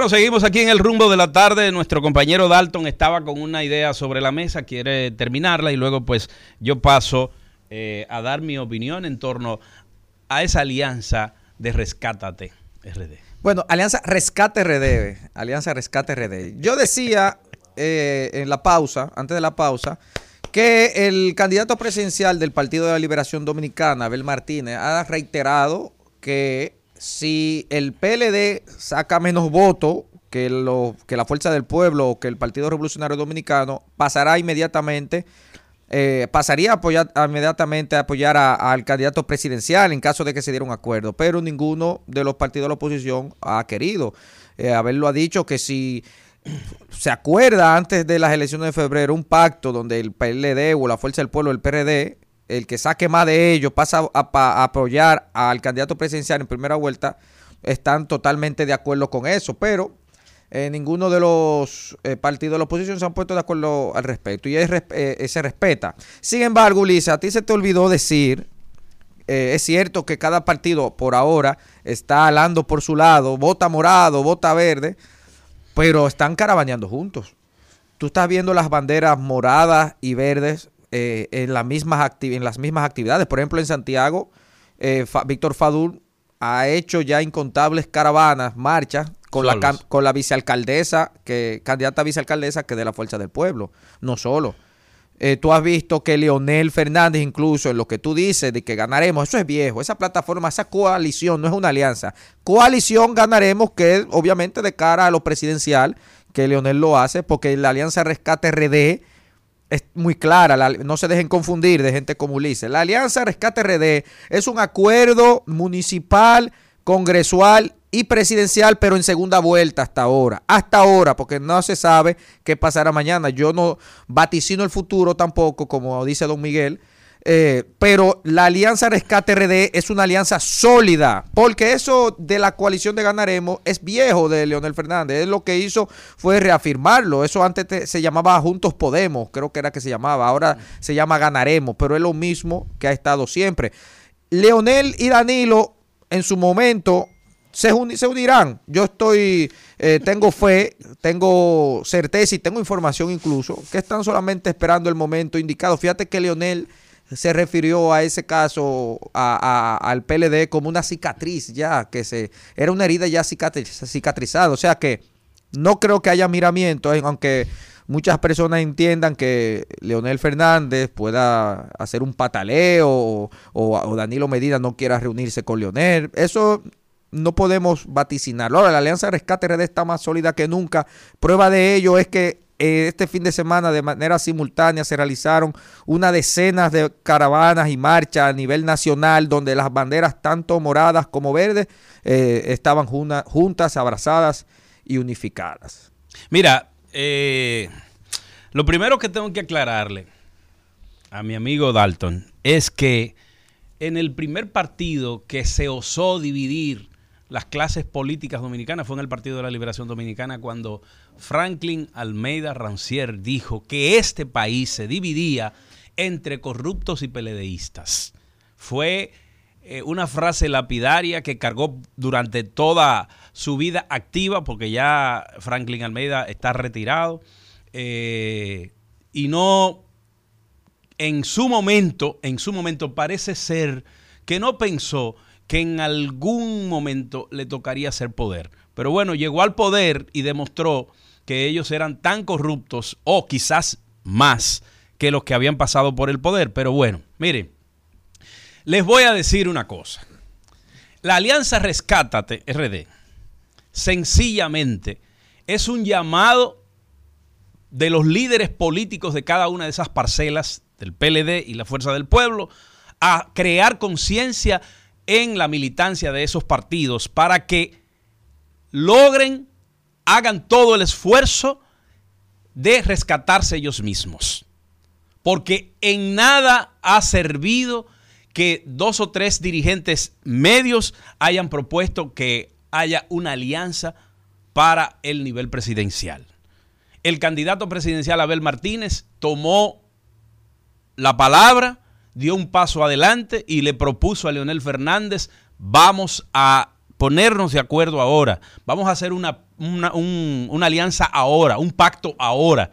Bueno, seguimos aquí en el rumbo de la tarde. Nuestro compañero Dalton estaba con una idea sobre la mesa, quiere terminarla y luego pues yo paso eh, a dar mi opinión en torno a esa alianza de Rescátate RD. Bueno, Alianza Rescate RD, Alianza Rescate RD. Yo decía eh, en la pausa, antes de la pausa, que el candidato presidencial del Partido de la Liberación Dominicana, Abel Martínez, ha reiterado que si el PLD saca menos votos que, que la Fuerza del Pueblo o que el Partido Revolucionario Dominicano, pasará inmediatamente, eh, pasaría a apoyar, inmediatamente a apoyar al candidato presidencial en caso de que se diera un acuerdo, pero ninguno de los partidos de la oposición ha querido. Eh, Abel lo ha dicho que si se acuerda antes de las elecciones de febrero un pacto donde el PLD o la Fuerza del Pueblo, el PRD, el que saque más de ellos pasa a, apoyar al candidato presidencial en primera vuelta, están totalmente de acuerdo con eso, pero eh, ninguno de los eh, partidos de la oposición se han puesto de acuerdo al respecto y eh, se respeta. Sin embargo, Ulises, a ti se te olvidó decir, es cierto que cada partido por ahora está alando por su lado, vota morado, vota verde, pero están caravaneando juntos. Tú estás viendo las banderas moradas y verdes eh, en, las mismas en las mismas actividades. Por ejemplo, en Santiago, eh, Fa- Víctor Fadul ha hecho ya incontables caravanas, marchas con la, Solos. con la vicealcaldesa, que, candidata a vicealcaldesa que de la Fuerza del Pueblo. No solo. Eh, tú has visto que Leonel Fernández, incluso en lo que tú dices de que ganaremos, eso es viejo, esa plataforma, esa coalición, no es una alianza. Coalición ganaremos, que es obviamente de cara a lo presidencial, que Leonel lo hace, porque la alianza Rescate RD es muy clara, la- no se dejen confundir de gente como Ulises. La alianza Rescate RD es un acuerdo municipal, congresual y presidencial, pero en segunda vuelta hasta ahora. Hasta ahora, porque no se sabe qué pasará mañana. Yo no vaticino el futuro tampoco, como dice don Miguel. Eh, pero la alianza Rescate RD es una alianza sólida, porque eso de la coalición de Ganaremos es viejo de Leonel Fernández. Él lo que hizo fue reafirmarlo. Eso antes te- se llamaba Juntos Podemos, creo que era que se llamaba. Ahora se llama Ganaremos, pero es lo mismo que ha estado siempre. Leonel y Danilo en su momento se, se unirán. Yo estoy, eh, tengo fe, tengo certeza y tengo información incluso que están solamente esperando el momento indicado. Fíjate que Leonel se refirió a ese caso a- al PLD como una cicatriz ya, que se era una herida ya cicatri- cicatrizada. O sea que no creo que haya miramiento, eh, aunque muchas personas entiendan que Leonel Fernández pueda hacer un pataleo o, o- o Danilo Medina no quiera reunirse con Leonel. Eso no podemos vaticinarlo. Ahora, la Alianza Rescate RD está más sólida que nunca. Prueba de ello es que eh, este fin de semana de manera simultánea se realizaron una decena de caravanas y marchas a nivel nacional donde las banderas tanto moradas como verdes eh, estaban juntas, abrazadas y unificadas. Mira, eh, lo primero que tengo que aclararle a mi amigo Dalton es que en el primer partido que se osó dividir las clases políticas dominicanas fue en el Partido de la Liberación Dominicana cuando Franklin Almeida Rancier dijo que este país se dividía entre corruptos y peledeístas. Fue eh, una frase lapidaria que cargó durante toda su vida activa, porque ya Franklin Almeida está retirado, eh, y no en su momento, en su momento parece ser que no pensó que en algún momento le tocaría ser poder. Pero bueno, llegó al poder y demostró que ellos eran tan corruptos o quizás más que los que habían pasado por el poder. Pero bueno, miren, les voy a decir una cosa. La Alianza Rescátate RD sencillamente es un llamado de los líderes políticos de cada una de esas parcelas del PLD y la Fuerza del Pueblo a crear conciencia en la militancia de esos partidos para que logren, hagan todo el esfuerzo de rescatarse ellos mismos. Porque en nada ha servido que dos o tres dirigentes medios hayan propuesto que haya una alianza para el nivel presidencial. El candidato presidencial Abel Martínez tomó la palabra, dio un paso adelante y le propuso a Leonel Fernández, vamos a ponernos de acuerdo ahora, vamos a hacer una, una, un- una alianza ahora, un pacto ahora.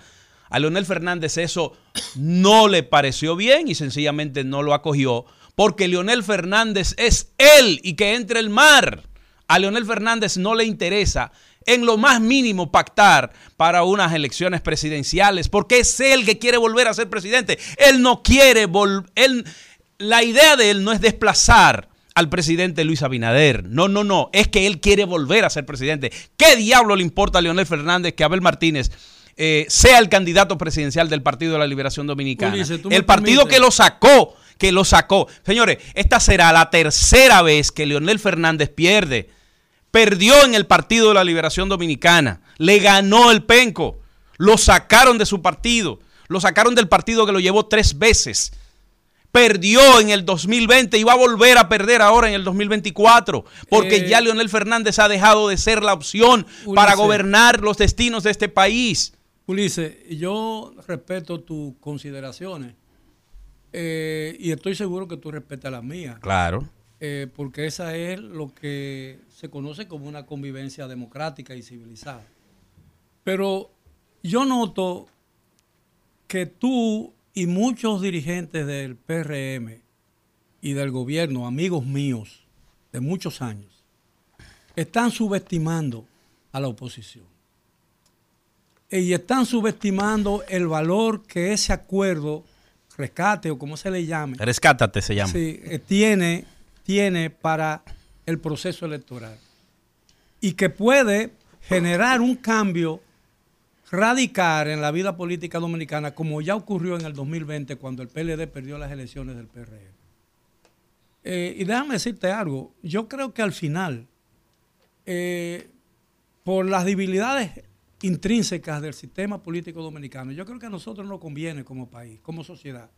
A Leonel Fernández eso no le pareció bien y sencillamente no lo acogió porque Leonel Fernández es él y que entre el mar. A Leonel Fernández no le interesa en lo más mínimo pactar para unas elecciones presidenciales, porque es él que quiere volver a ser presidente. Él no quiere volver, la idea de él no es desplazar al presidente Luis Abinader. No, no, no, es que él quiere volver a ser presidente. ¿Qué diablo le importa a Leonel Fernández que Abel Martínez eh, sea el candidato presidencial del Partido de la Liberación Dominicana? Ulises, el partido permites. que lo sacó, que lo sacó. Señores, esta será la tercera vez que Leonel Fernández pierde. Perdió en el Partido de la Liberación Dominicana. Le ganó el penco. Lo sacaron de su partido. Lo sacaron del partido que lo llevó tres veces. Perdió en el 2020 y va a volver a perder ahora en el 2024, porque Eh, ya Leonel Fernández ha dejado de ser la opción para gobernar los destinos de este país. Ulises, yo respeto tus consideraciones eh, y estoy seguro que tú respetas las mías, Claro. eh, porque esa es lo que se conoce como una convivencia democrática y civilizada. Pero yo noto que tú y muchos dirigentes del PRM y del gobierno, amigos míos de muchos años, están subestimando a la oposición. Y están subestimando el valor que ese acuerdo, rescate o como se le llame, Rescátate se llama. sí, eh, tiene, tiene para el proceso electoral. Y que puede generar un cambio radical en la vida política dominicana, como ya ocurrió en el 2020 cuando el PLD perdió las elecciones del PRM. Eh, y déjame decirte algo, yo creo que al final, eh, por las debilidades intrínsecas del sistema político dominicano, yo creo que a nosotros nos conviene como país, como sociedad,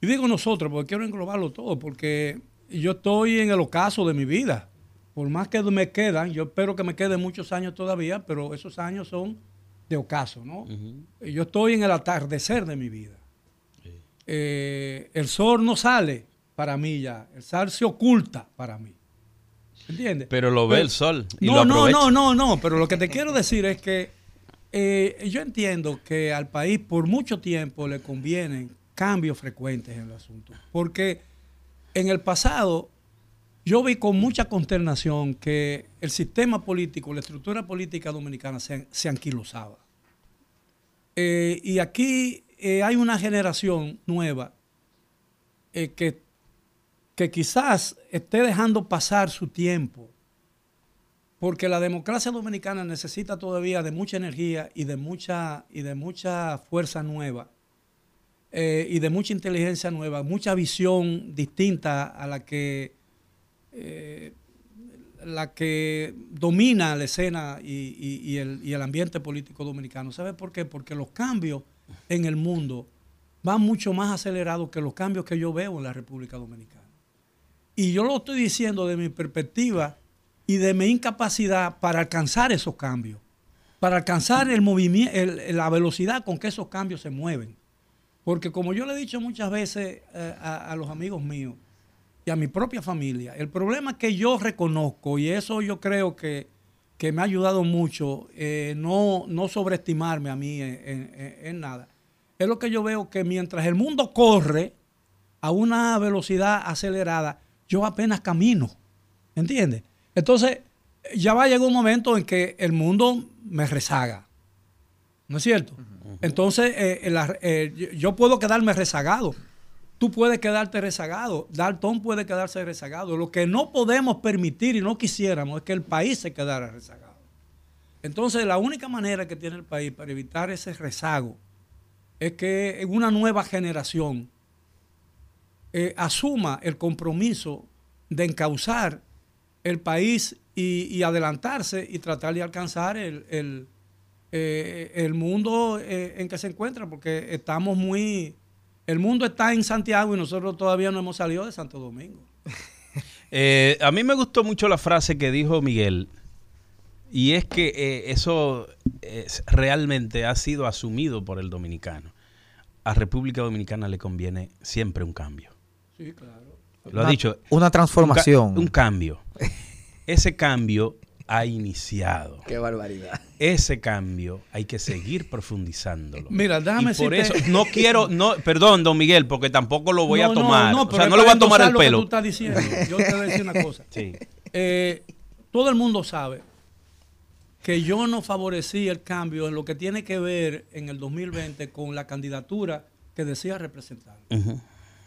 y digo nosotros, porque quiero englobarlo todo, porque yo estoy en el ocaso de mi vida. Por más que me quedan, yo espero que me queden muchos años todavía, pero esos años son de ocaso, ¿no? Yo estoy en el atardecer de mi vida. Eh, el sol no sale para mí ya, el sol se oculta para mí. ¿Entiendes? Pero lo ve el sol y no, lo no, no, no, no, pero lo que te quiero decir es que eh, yo entiendo que al país por mucho tiempo le convienen cambios frecuentes en el asunto. Porque en el pasado yo vi con mucha consternación que el sistema político, la estructura política dominicana se, se anquilosaba. Eh, y aquí eh, hay una generación nueva eh, que, que quizás esté dejando pasar su tiempo, porque la democracia dominicana necesita todavía de mucha energía y de mucha, y de mucha fuerza nueva, eh, y de mucha inteligencia nueva, mucha visión distinta a la que, eh, la que domina la escena y, el, y el ambiente político dominicano. ¿Sabe por qué? Porque los cambios en el mundo van mucho más acelerados que los cambios que yo veo en la República Dominicana. Y yo lo estoy diciendo de mi perspectiva y de mi incapacidad para alcanzar esos cambios, para alcanzar el movimiento, la velocidad con que esos cambios se mueven. Porque como yo le he dicho muchas veces eh, a, los amigos míos y a mi propia familia, el problema que yo reconozco, y eso yo creo que, que me ha ayudado mucho, eh, no, no sobreestimarme a mí en nada, es lo que yo veo que mientras el mundo corre a una velocidad acelerada, yo apenas camino. ¿Entiendes? Entonces, ya va a llegar un momento en que el mundo me rezaga. ¿No es cierto? Entonces, eh, la- eh, yo- puedo quedarme rezagado. Tú puedes quedarte rezagado. Dalton puede quedarse rezagado. Lo que no podemos permitir y no quisiéramos es que el país se quedara rezagado. Entonces, la única manera que tiene el país para evitar ese rezago es que una nueva generación eh, asuma el compromiso de encauzar el país y, adelantarse y tratar de alcanzar el, eh, el mundo eh, en que se encuentra, porque estamos muy... El mundo está en Santiago y nosotros todavía no hemos salido de Santo Domingo. Eh, a mí me gustó mucho la frase que dijo Miguel, y es que eh, eso es- realmente ha sido asumido por el dominicano. A República Dominicana le conviene siempre un cambio. Sí, claro. Lo ha dicho. Una transformación. Un, ca- un cambio. Ese cambio ha iniciado. Qué barbaridad. Ese cambio hay que seguir profundizándolo. Mira, déjame Y por decirte- eso no quiero, no, perdón, don Miguel, porque tampoco lo voy No, a no, tomar. no, o pero sea, no le voy a tomar el lo que pelo. tú estás diciendo. Yo te voy a decir una cosa. Sí. Eh, todo el mundo sabe que yo no favorecí el cambio en lo que tiene que ver en el 2020 con la candidatura que decía representar. Ujú.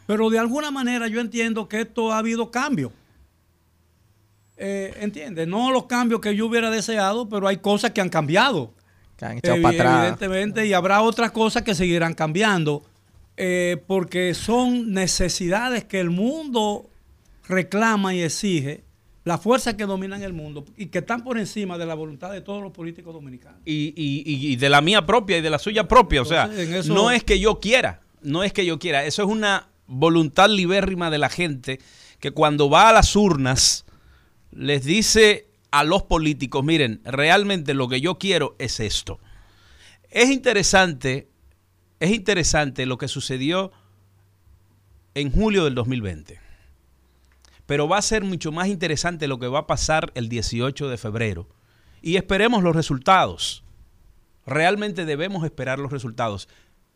Pero de alguna manera yo entiendo que esto ha habido cambio. Eh, ¿Entiendes? No los cambios que yo hubiera deseado, pero hay cosas que han cambiado. Que han echado para atrás. Evidentemente, y habrá otras cosas que seguirán cambiando, eh, porque son necesidades que el mundo reclama y exige, las fuerzas que dominan el mundo y que están por encima de la voluntad de todos los políticos dominicanos. y, y- y- de la mía propia y de la suya propia. O sea, eso- no es que yo quiera. no es que yo quiera, eso es una voluntad libérrima de la gente que cuando va a las urnas les dice a los políticos, miren, realmente lo que yo quiero es esto. Es interesante, es interesante lo que sucedió en julio del 2020. Pero va a ser mucho más interesante lo que va a pasar el 18 de febrero. Y esperemos los resultados. Realmente debemos esperar los resultados.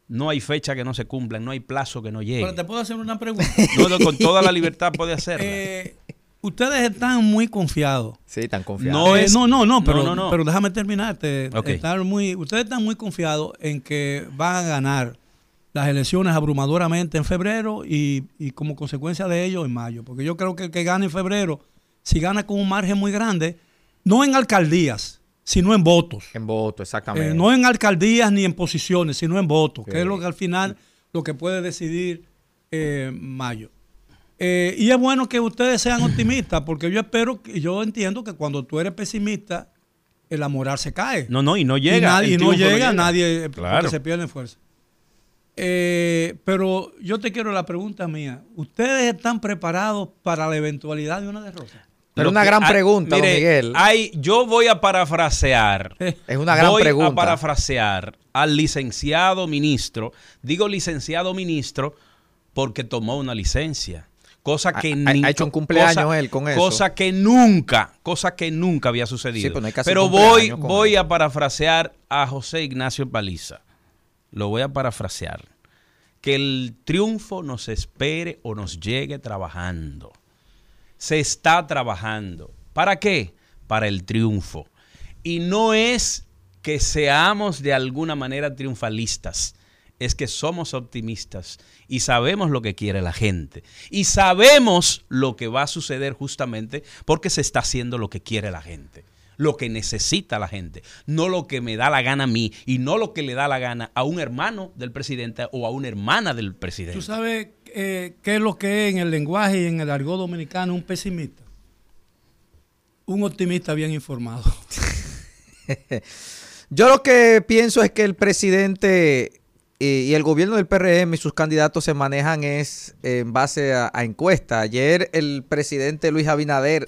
No hay fecha que no se cumplan, no hay plazo que no llegue. Pero te puedo hacer una pregunta. No, no, con toda la libertad puede hacerla. Eh, ustedes están muy confiados. Sí, tan confiados. No es- no, no, no, pero, no, no. pero déjame terminarte. Ok. Están muy, ustedes están muy confiados en que van a ganar las elecciones abrumadoramente en febrero y, y como consecuencia de ello en mayo. Porque yo creo que el que gane en febrero, si gana con un margen muy grande, no en alcaldías, sino en votos. En voto, exactamente. Eh, no en alcaldías ni en posiciones, sino en votos, Sí. que es lo que al final lo que puede decidir eh, Mayo. Eh, y es bueno que ustedes sean optimistas, porque yo espero, que- yo entiendo que cuando tú eres pesimista, el moral se cae. No, no, y no y, llega. nadie, y no triunfo llega, nadie, eh, Claro. porque se pierde fuerza. Eh, pero yo te quiero la pregunta mía. ¿Ustedes están preparados para la eventualidad de una derrota? Pero una gran pregunta, don mire, Miguel. hay- yo voy a parafrasear. Es una gran voy pregunta. a parafrasear al licenciado ministro. Digo licenciado ministro porque tomó una licencia. Cosa que Ha- hecho un cumpleaños cosa- él con eso. Cosa que nunca, cosa que nunca había sucedido. Sí, pero no voy, voy él. a parafrasear a José Ignacio Paliza. Lo voy a parafrasear. Que el triunfo nos espere o nos llegue trabajando. Se está trabajando. ¿Para qué? Para el triunfo. Y no es que seamos de alguna manera triunfalistas, es que somos optimistas y sabemos lo que quiere la gente. Y sabemos lo que va a suceder justamente porque se está haciendo lo que quiere la gente, lo que necesita la gente, no lo que me da la gana a mí y no lo que le da la gana a un hermano del presidente o a una hermana del presidente. ¿Tú sabes eh, qué es lo que es en el lenguaje y en el argot dominicano un pesimista? Un optimista bien informado. Yo lo que pienso es que el presidente eh, y el gobierno del PRM y sus candidatos se manejan es eh, en base a, a encuestas. Ayer el presidente Luis Abinader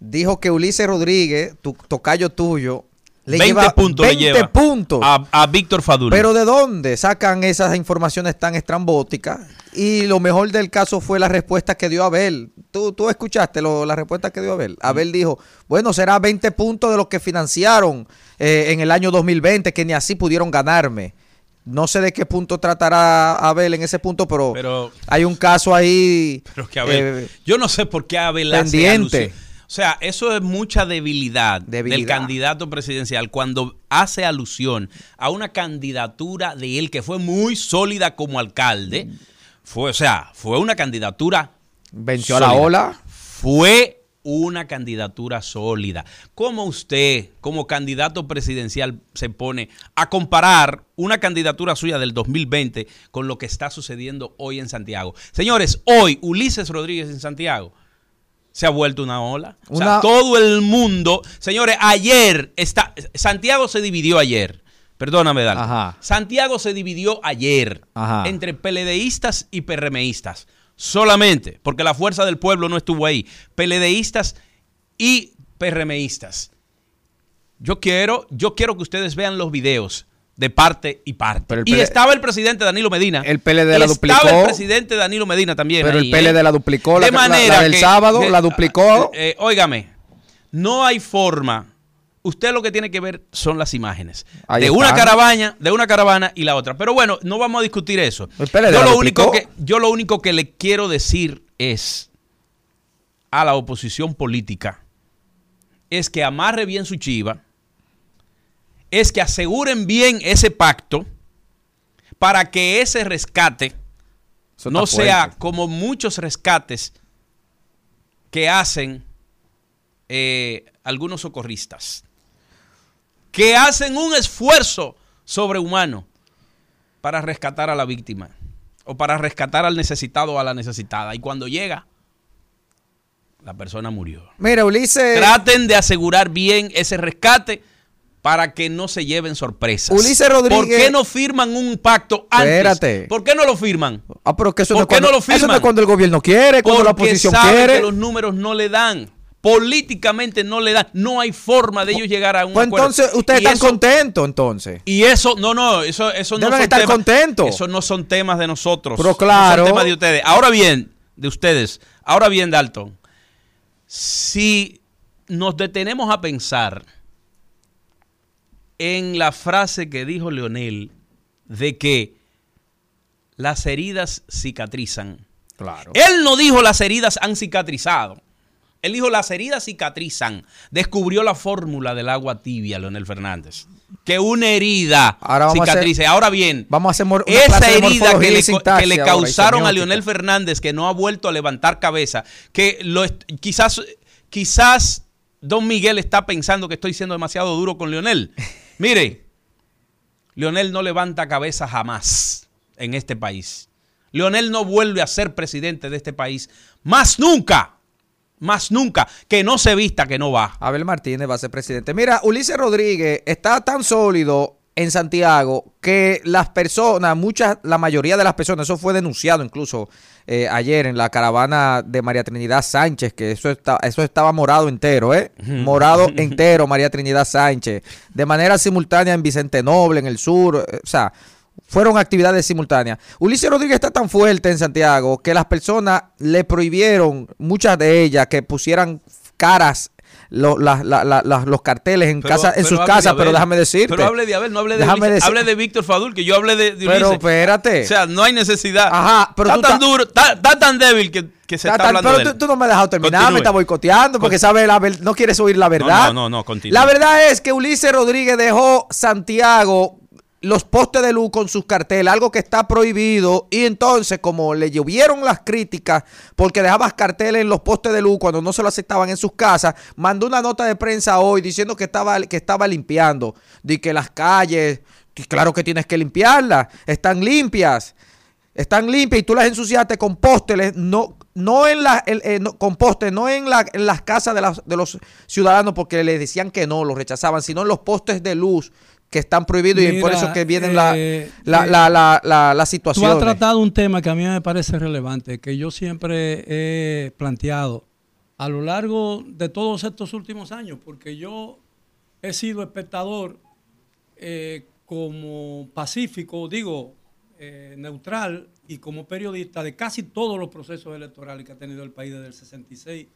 dijo que Ulises Rodríguez, tu tocayo tuyo, le 20 lleva puntos 20 le lleva puntos. a, a Víctor Fadul. Pero ¿de dónde sacan esas informaciones tan estrambóticas? Y lo mejor del caso fue la respuesta que dio Abel. Tú, tú escuchaste lo- la respuesta que dio Abel. Abel dijo, bueno, será 20 puntos de los que financiaron eh, en el año 2020, que ni así pudieron ganarme. No sé de qué punto tratará Abel en ese punto, pero, Pero- hay un caso ahí Pero que Abel, eh, yo no sé por qué Abel hace pendiente. alusión. O sea, eso es mucha debilidad, del candidato presidencial cuando hace alusión a una candidatura de él que fue muy sólida como alcalde. Fue, o sea, fue una candidatura venció a la ola. Fue una candidatura sólida. ¿Cómo usted, como candidato presidencial, se pone a comparar una candidatura suya del 2020 con lo que está sucediendo hoy en Santiago? Señores, hoy Ulises Rodríguez en Santiago se ha vuelto una ola. O sea, todo el mundo, señores, ayer está Santiago se dividió ayer. Perdóname, Dal. Ajá. Santiago se dividió ayer Ajá. entre PLDistas y PRMistas. Solamente, porque la fuerza del pueblo no estuvo ahí. PLDistas y PRMistas. Yo quiero, yo quiero que ustedes vean los videos de parte y parte. Y estaba el presidente Danilo Medina. El PLD la Estaba duplicó. el presidente Danilo Medina también. Pero el PLD ¿eh? la duplicó, la- De la- manera la del que- sábado, que- la duplicó. eh, óigame, no hay forma. Usted lo que tiene que ver son las imágenes Ahí de una caravana, de una caravana y la otra. Pero bueno, no vamos a discutir eso. PLD yo lo único que yo lo único que le quiero decir es a la oposición política es que amarre bien su chiva, es que aseguren bien ese pacto para que ese rescate Eso no sea fuerte. como muchos rescates que hacen eh, algunos socorristas, que hacen un esfuerzo sobrehumano para rescatar a la víctima o para rescatar al necesitado o a la necesitada. Y cuando llega, la persona murió. Mira, Ulises. Traten de asegurar bien ese rescate para que no se lleven sorpresas. Ulises Rodríguez- ¿Por qué no firman un pacto antes? Espérate. ¿Por qué no lo firman? Ah, pero que eso ¿Por no qué cuando, no lo Eso no es firman? cuando el gobierno quiere, cuando la oposición quiere. que los números no le dan. Políticamente no le dan. No hay forma de ellos llegar a un Pues acuerdo. entonces, ustedes Y están eso- contentos, entonces. Y eso, no, no, eso, eso no Deben son estar temas- contentos. Eso no son temas de nosotros. Pero No claro. son temas de ustedes. Ahora bien, de ustedes. Ahora bien, Dalton. Si nos detenemos a pensar en la frase que dijo Leonel de que las heridas cicatrizan. Claro. Él no dijo las heridas han cicatrizado. Él dijo las heridas cicatrizan. Descubrió la fórmula del agua tibia, Leonel Fernández. Que una herida Ahora cicatrice. Ahora bien, Vamos a hacer una esa herida que le, que causaron a. Leonel Fernández, que no ha vuelto a levantar cabeza, que lo quizás, quizás Don Miguel está pensando que estoy siendo demasiado duro con Leonel. Mire, Leonel no levanta cabeza jamás en este país. Leonel no vuelve a ser presidente de este país. Más nunca. Más nunca. Que no se vista, que no va. Abel Martínez va a ser presidente. Mira, Ulises Rodríguez está tan sólido en Santiago que las personas, muchas, la mayoría de las personas, eso fue denunciado incluso eh, ayer en la caravana de María Trinidad Sánchez, que eso, está, eso estaba morado entero, ¿eh? Morado entero, María Trinidad Sánchez. De manera simultánea en Vicente Noble, en el sur, eh, o sea, fueron actividades simultáneas. Ulises Rodríguez está tan fuerte en Santiago que las personas le prohibieron, muchas de ellas, que pusieran caras, lo- la- la- la- los carteles en, Pero- casa, en sus casas, pero déjame decirte. Pero hable de Abel, no hable de Déjame Ulises. decir- Hable de Víctor Fadul, que yo hable de, de Pero Ulises. espérate. O sea, no hay necesidad. Ajá, pero está tan ta- duro, está, está tan débil que, que se está hablando pero de tú, él. tú no me has dejado terminar, Continúe. me está boicoteando porque Con- sabe no quieres oír la verdad. no, no, no, continúe. La verdad es que Ulises Rodríguez dejó Santiago los postes de luz con sus carteles, algo que está prohibido, y entonces como le llovieron las críticas porque dejabas carteles en los postes de luz cuando no se lo aceptaban en sus casas, mandó una nota de prensa hoy diciendo que estaba, que estaba limpiando, de que las calles, claro que tienes que limpiarlas, están limpias están limpias y tú las ensuciaste con no, no en eh, con postes, no en, la, en las casas de, las- de los ciudadanos porque les decían que no, los rechazaban, sino en los postes de luz que están prohibidos y por eso que vienen la, eh, la, eh, la, la, la- las Tú has tratado un tema que a mí me parece relevante, que yo siempre he planteado a lo largo de todos estos últimos años, porque yo he sido espectador eh, como pacífico, digo, eh, neutral y como periodista de casi todos los procesos electorales que ha tenido el país desde el 66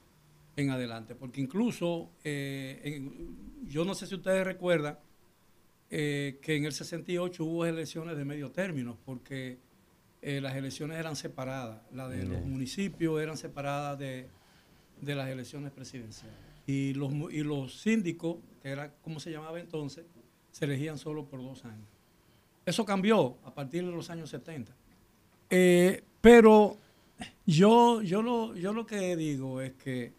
en adelante, porque incluso, eh, en- yo no sé si ustedes recuerdan, eh, que en el 68 hubo elecciones de medio término, porque eh, las elecciones eran separadas, las de los municipios eran separadas de, de las elecciones presidenciales. Y los, y los síndicos, que era como se llamaba entonces, se elegían solo por dos años. Eso cambió a partir de los años 70. Eh, pero yo, yo, lo, yo lo que digo es que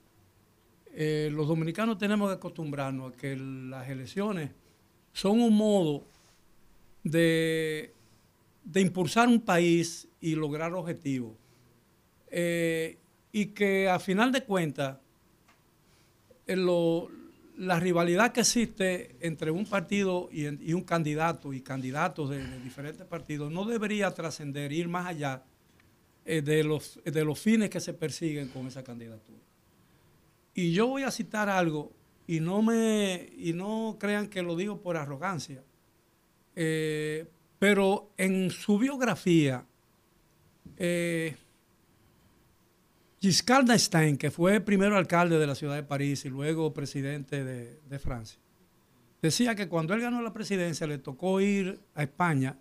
eh, los dominicanos tenemos que acostumbrarnos a que las elecciones son un modo de, de impulsar un país y lograr objetivos. Eh, y que a final de cuentas, eh, la rivalidad que existe entre un partido y, un candidato y candidatos de, de diferentes partidos no debería trascender, ir más allá eh, de, los, de los fines que se persiguen con esa candidatura. Y yo voy a citar algo y no me y no crean que lo digo por arrogancia. Eh, pero en su biografía, eh, Giscard d'Estaing, que fue primero alcalde de la ciudad de París y luego presidente de, de Francia, decía que cuando él ganó la presidencia le tocó ir a España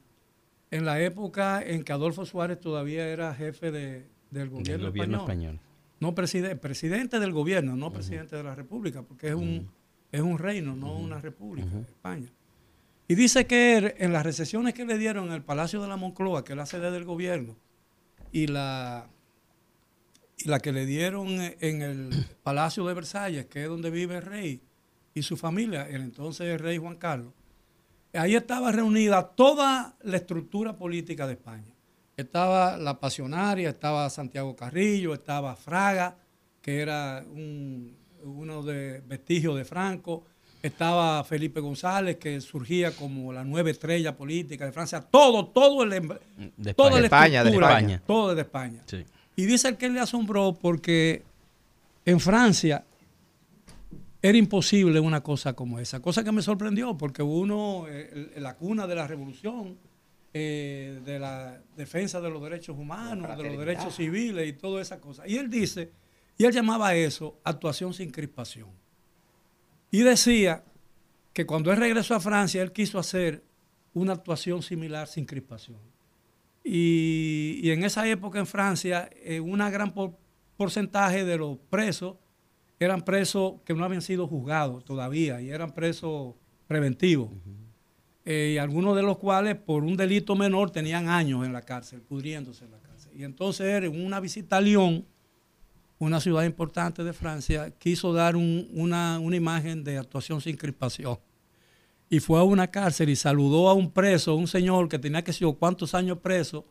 en la época en que Adolfo Suárez todavía era jefe de- del gobierno, Del gobierno español. español. No presidente, presidente del gobierno, no presidente de la república, porque es un, es un reino, no una república, España. Y dice que en las recesiones que le dieron en el Palacio de la Moncloa, que es la sede del gobierno, y la, y la que le dieron en el Palacio de Versalles, que es donde vive el rey y su familia, el entonces rey Juan Carlos, ahí estaba reunida toda la estructura política de España. Estaba la pasionaria, estaba Santiago Carrillo, estaba Fraga, que era un, uno de vestigios de Franco, estaba Felipe González, que surgía como la nueva estrella política de Francia, todo, todo el, em, De toda la España. De España, de España. todo de España. Sí. Y dice el que le asombró porque en Francia era imposible una cosa como esa. Cosa que me sorprendió porque uno, eh, la cuna de la revolución, eh, de la defensa de los derechos humanos, de los derechos civiles y toda esa cosa. Y él dice, y él llamaba eso actuación sin crispación. Y decía que cuando él regresó a Francia, él quiso hacer una actuación similar sin crispación. Y, y en esa época en Francia, eh, una gran por- porcentaje de los presos eran presos que no habían sido juzgados todavía y eran presos preventivos. Eh, y algunos de los cuales por un delito menor tenían años en la cárcel, pudriéndose en la cárcel. Y entonces en una visita a Lyon, una ciudad importante de Francia, quiso dar un- una, una imagen de actuación sin crispación y fue a una cárcel y saludó a un preso, un señor que tenía que ser cuántos años preso,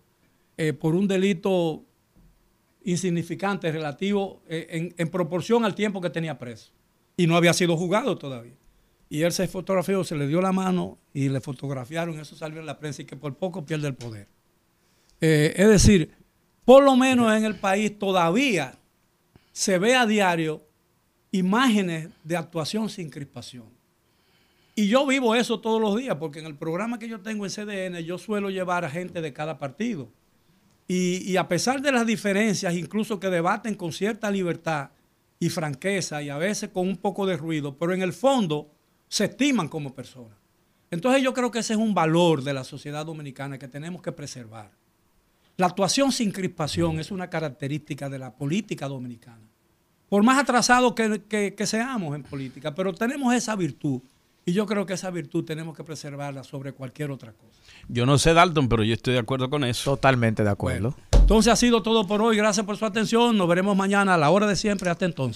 eh, por un delito insignificante relativo eh, en proporción al tiempo que tenía preso. Y no había sido juzgado todavía. Y él se fotografió, se le dio la mano y le fotografiaron, eso salió en la prensa y que por poco pierde el poder. Eh, es decir, por lo menos en el país todavía se ve a diario imágenes de actuación sin crispación. Y yo vivo eso todos los días, porque en el programa que yo tengo en CDN, yo suelo llevar a gente de cada partido. Y, y a pesar de las diferencias, incluso que debaten con cierta libertad y franqueza y a veces con un poco de ruido, pero en el fondo se estiman como personas. Entonces yo creo que ese es un valor de la sociedad dominicana que tenemos que preservar. La actuación sin crispación es una característica de la política dominicana. Por más atrasados que, que- que seamos en política, pero tenemos esa virtud. Y yo creo que esa virtud tenemos que preservarla sobre cualquier otra cosa. Yo no sé, Dalton, pero yo estoy de acuerdo con eso. Totalmente de acuerdo. Entonces ha sido todo por hoy. Gracias por su atención. Nos veremos mañana a la hora de siempre. Hasta entonces.